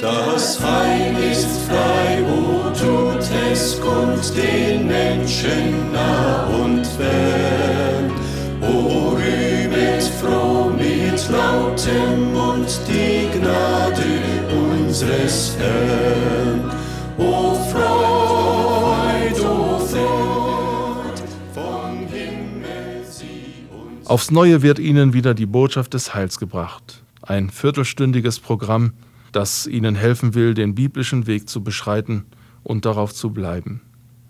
Das Heil ist frei, o tut es kund den Menschen nah und fern. O rühmet froh mit lautem Mund die Gnade unseres Herrn. O Freud, o Freud, vom Himmel sie uns. Aufs Neue wird Ihnen wieder die Botschaft des Heils gebracht. Ein viertelstündiges Programm, das Ihnen helfen will, den biblischen Weg zu beschreiten und darauf zu bleiben.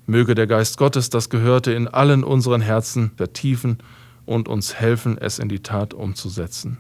Möge der Geist Gottes das Gehörte in allen unseren Herzen vertiefen und uns helfen, es in die Tat umzusetzen.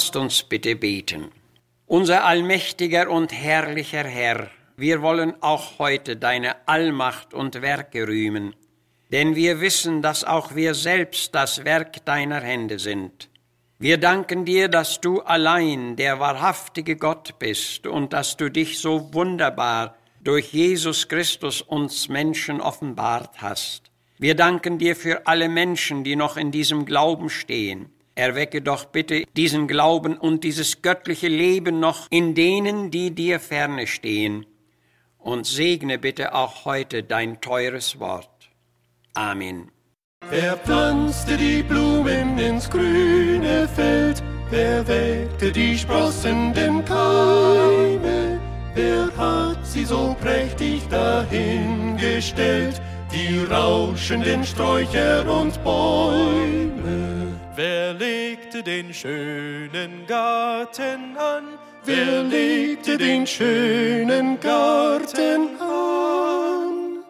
Lasst uns bitte beten. Unser allmächtiger und herrlicher Herr, wir wollen auch heute deine Allmacht und Werke rühmen, denn wir wissen, dass auch wir selbst das Werk deiner Hände sind. Wir danken dir, dass du allein der wahrhaftige Gott bist und dass du dich so wunderbar durch Jesus Christus uns Menschen offenbart hast. Wir danken dir für alle Menschen, die noch in diesem Glauben stehen. Erwecke doch bitte diesen Glauben und dieses göttliche Leben noch in denen, die dir ferne stehen. Und segne bitte auch heute dein teures Wort. Amen. Wer pflanzte die Blumen ins grüne Feld? Wer weckte die sprossenden Keime? Wer hat sie so prächtig dahingestellt? Die rauschenden Sträucher und Bäume. Wer legte den schönen Garten an? Wer legte den schönen Garten an?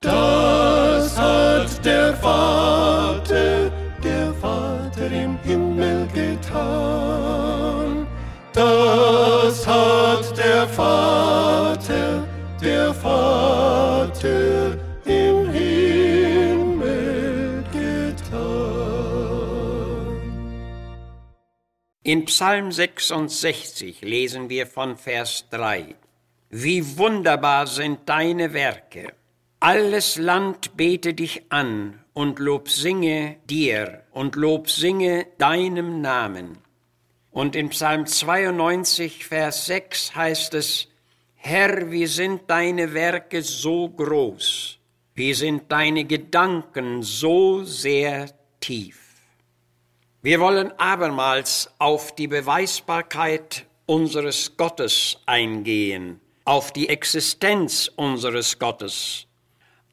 Das hat der Vater, der Vater im Himmel getan. Das hat der Vater, In Psalm 66 lesen wir von Vers 3. Wie wunderbar sind deine Werke. Alles Land bete dich an und Lob singe dir und Lob singe deinem Namen. Und in Psalm 92, Vers 6 heißt es, Herr, wie sind deine Werke so groß, wie sind deine Gedanken so sehr tief. Wir wollen abermals auf die Beweisbarkeit unseres Gottes eingehen, auf die Existenz unseres Gottes.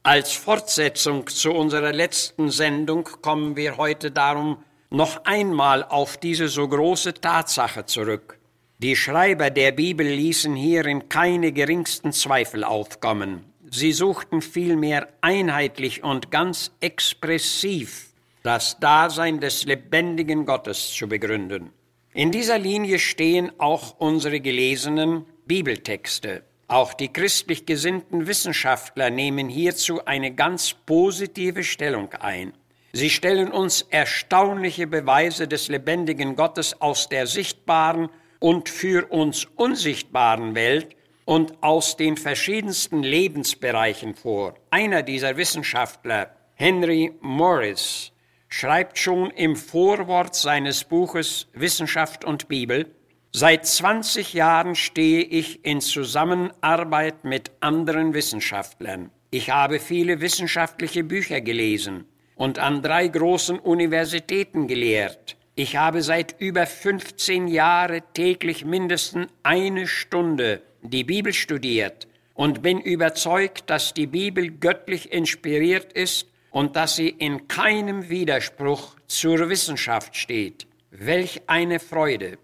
Als Fortsetzung zu unserer letzten Sendung kommen wir heute darum noch einmal auf diese so große Tatsache zurück. Die Schreiber der Bibel ließen hierin keine geringsten Zweifel aufkommen. Sie suchten vielmehr einheitlich und ganz expressiv das Dasein des lebendigen Gottes zu begründen. In dieser Linie stehen auch unsere gelesenen Bibeltexte. Auch die christlich gesinnten Wissenschaftler nehmen hierzu eine ganz positive Stellung ein. Sie stellen uns erstaunliche Beweise des lebendigen Gottes aus der sichtbaren und für uns unsichtbaren Welt und aus den verschiedensten Lebensbereichen vor. Einer dieser Wissenschaftler, Henry Morris, schreibt schon im Vorwort seines Buches Wissenschaft und Bibel, Seit 20 Jahren stehe ich in Zusammenarbeit mit anderen Wissenschaftlern. Ich habe viele wissenschaftliche Bücher gelesen und an drei großen Universitäten gelehrt. Ich habe seit über 15 Jahren täglich mindestens eine Stunde die Bibel studiert und bin überzeugt, dass die Bibel göttlich inspiriert ist und dass sie in keinem Widerspruch zur Wissenschaft steht. Welch eine Freude!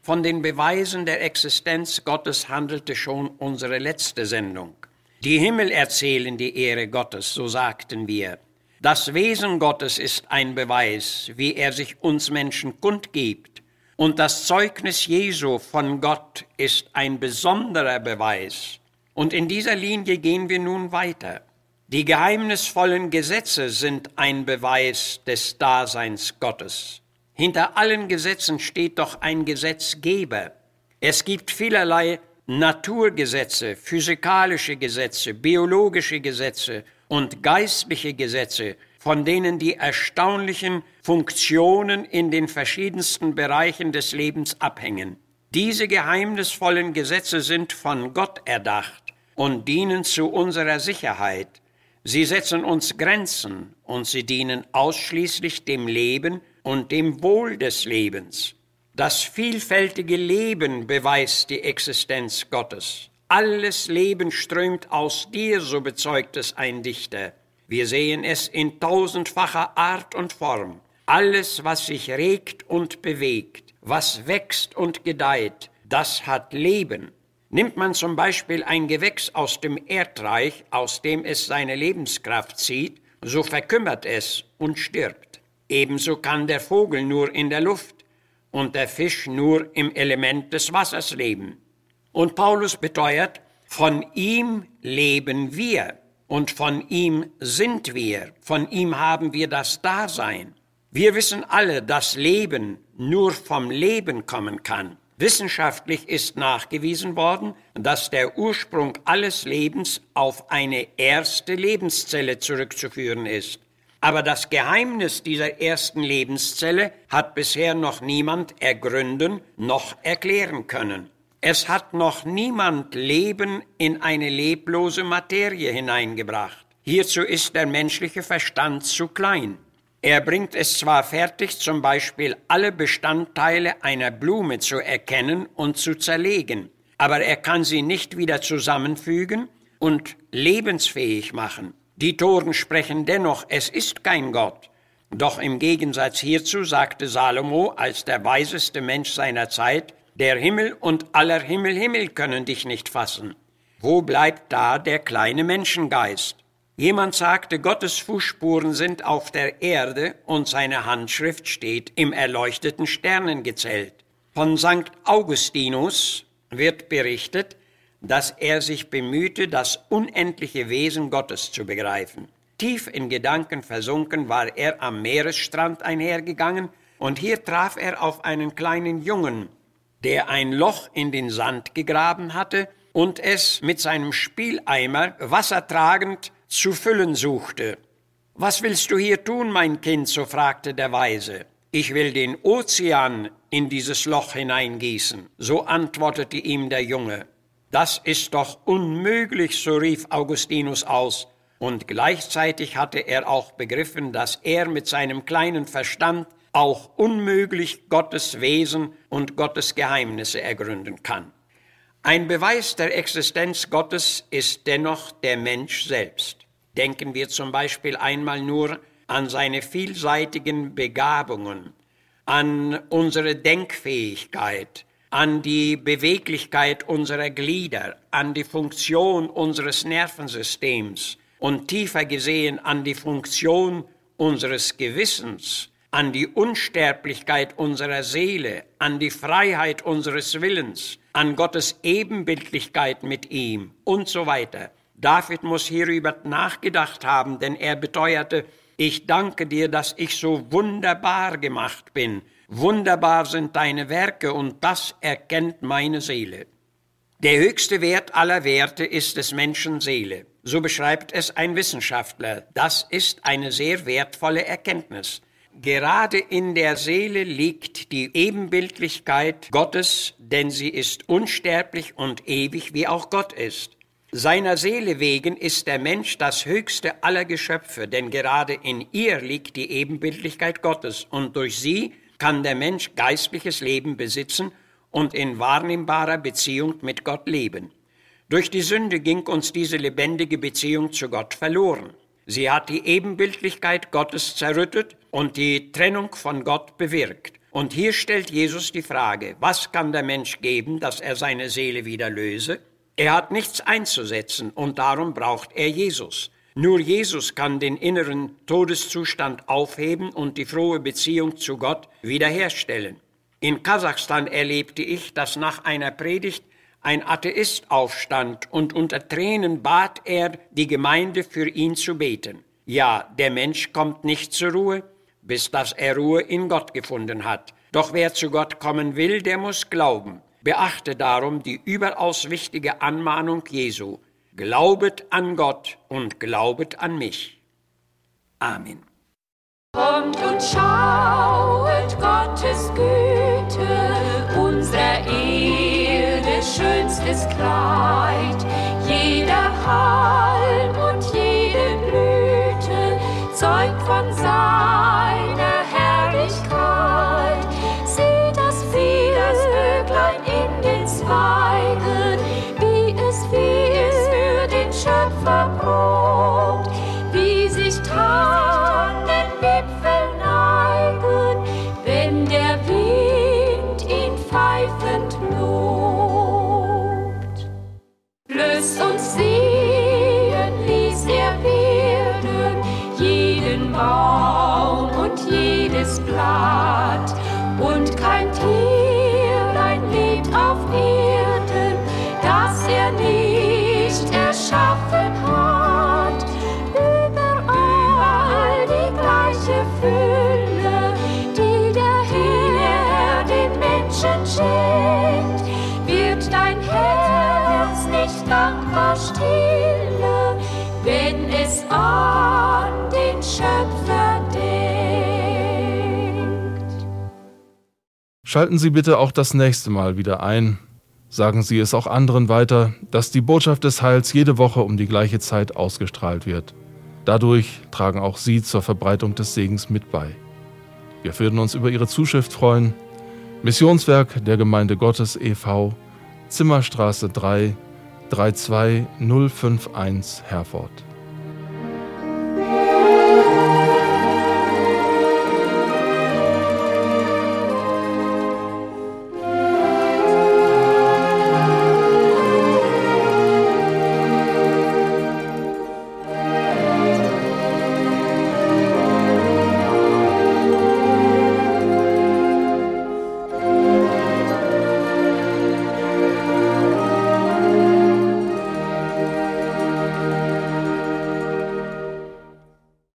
Von den Beweisen der Existenz Gottes handelte schon unsere letzte Sendung. Die Himmel erzählen die Ehre Gottes, so sagten wir. Das Wesen Gottes ist ein Beweis, wie er sich uns Menschen kundgibt. Und das Zeugnis Jesu von Gott ist ein besonderer Beweis. Und in dieser Linie gehen wir nun weiter. Die geheimnisvollen Gesetze sind ein Beweis des Daseins Gottes. Hinter allen Gesetzen steht doch ein Gesetzgeber. Es gibt vielerlei Naturgesetze, physikalische Gesetze, biologische Gesetze und geistliche Gesetze, von denen die erstaunlichen Funktionen in den verschiedensten Bereichen des Lebens abhängen. Diese geheimnisvollen Gesetze sind von Gott erdacht und dienen zu unserer Sicherheit. Sie setzen uns Grenzen und sie dienen ausschließlich dem Leben und dem Wohl des Lebens. Das vielfältige Leben beweist die Existenz Gottes. Alles Leben strömt aus dir, so bezeugt es ein Dichter. Wir sehen es in tausendfacher Art und Form. Alles, was sich regt und bewegt, was wächst und gedeiht, das hat Leben. Nimmt man zum Beispiel ein Gewächs aus dem Erdreich, aus dem es seine Lebenskraft zieht, so verkümmert es und stirbt. Ebenso kann der Vogel nur in der Luft und der Fisch nur im Element des Wassers leben. Und Paulus beteuert, von ihm leben wir und von ihm sind wir, von ihm haben wir das Dasein. Wir wissen alle, dass Leben nur vom Leben kommen kann. Wissenschaftlich ist nachgewiesen worden, dass der Ursprung alles Lebens auf eine erste Lebenszelle zurückzuführen ist. Aber das Geheimnis dieser ersten Lebenszelle hat bisher noch niemand ergründen noch erklären können. Es hat noch niemand Leben in eine leblose Materie hineingebracht. Hierzu ist der menschliche Verstand zu klein. Er bringt es zwar fertig, zum Beispiel alle Bestandteile einer Blume zu erkennen und zu zerlegen, aber er kann sie nicht wieder zusammenfügen und lebensfähig machen. Die Toren sprechen dennoch, es ist kein Gott. Doch im Gegensatz hierzu sagte Salomo als der weiseste Mensch seiner Zeit, der Himmel und aller Himmel Himmel können dich nicht fassen. Wo bleibt da der kleine Menschengeist? Jemand sagte, Gottes Fußspuren sind auf der Erde und seine Handschrift steht im erleuchteten Sternengezelt. Von St. Augustinus wird berichtet, dass er sich bemühte, das unendliche Wesen Gottes zu begreifen. Tief in Gedanken versunken war er am Meeresstrand einhergegangen, und hier traf er auf einen kleinen Jungen, der ein Loch in den Sand gegraben hatte und es mit seinem Spieleimer wassertragend zu füllen suchte. Was willst du hier tun, mein Kind? so fragte der Weise. Ich will den Ozean in dieses Loch hineingießen, so antwortete ihm der Junge. Das ist doch unmöglich, so rief Augustinus aus, und gleichzeitig hatte er auch begriffen, dass er mit seinem kleinen Verstand auch unmöglich Gottes Wesen und Gottes Geheimnisse ergründen kann. Ein Beweis der Existenz Gottes ist dennoch der Mensch selbst. Denken wir zum Beispiel einmal nur an seine vielseitigen Begabungen, an unsere Denkfähigkeit, an die Beweglichkeit unserer Glieder, an die Funktion unseres Nervensystems und tiefer gesehen an die Funktion unseres Gewissens, an die Unsterblichkeit unserer Seele, an die Freiheit unseres Willens, an Gottes Ebenbildlichkeit mit ihm und so weiter. David muss hierüber nachgedacht haben, denn er beteuerte, ich danke dir, dass ich so wunderbar gemacht bin. Wunderbar sind deine Werke und das erkennt meine Seele. Der höchste Wert aller Werte ist des Menschen Seele. So beschreibt es ein Wissenschaftler. Das ist eine sehr wertvolle Erkenntnis. Gerade in der Seele liegt die Ebenbildlichkeit Gottes, denn sie ist unsterblich und ewig, wie auch Gott ist. Seiner Seele wegen ist der Mensch das höchste aller Geschöpfe, denn gerade in ihr liegt die Ebenbildlichkeit Gottes und durch sie kann der Mensch geistliches Leben besitzen und in wahrnehmbarer Beziehung mit Gott leben. Durch die Sünde ging uns diese lebendige Beziehung zu Gott verloren. Sie hat die Ebenbildlichkeit Gottes zerrüttet und die Trennung von Gott bewirkt. Und hier stellt Jesus die Frage, was kann der Mensch geben, dass er seine Seele wieder löse? Er hat nichts einzusetzen und darum braucht er Jesus. Nur Jesus kann den inneren Todeszustand aufheben und die frohe Beziehung zu Gott wiederherstellen. In Kasachstan erlebte ich, dass nach einer Predigt ein Atheist aufstand und unter Tränen bat er, die Gemeinde für ihn zu beten. Ja, der Mensch kommt nicht zur Ruhe, bis dass er Ruhe in Gott gefunden hat. Doch wer zu Gott kommen will, der muss glauben. Beachte darum die überaus wichtige Anmahnung Jesu. Glaubet an Gott und glaubet an mich. Amen. Kommt und schauet Gottes Güte, unserer Erde schönstes Kleid, jeder Halm und jede Blüte zeugt von seiner Herrlichkeit. Sieh das Vöglein in den Zweigen, wie es, wie es für den Schöpfer probt, wie sich Tannenwipfel neigen, wenn der Wind ihn pfeifend lobt. Schalten Sie bitte auch das nächste Mal wieder ein. Sagen Sie es auch anderen weiter, dass die Botschaft des Heils jede Woche um die gleiche Zeit ausgestrahlt wird. Dadurch tragen auch Sie zur Verbreitung des Segens mit bei. Wir würden uns über Ihre Zuschrift freuen. Missionswerk der Gemeinde Gottes e.V., Zimmerstraße 3, 32051 Herford.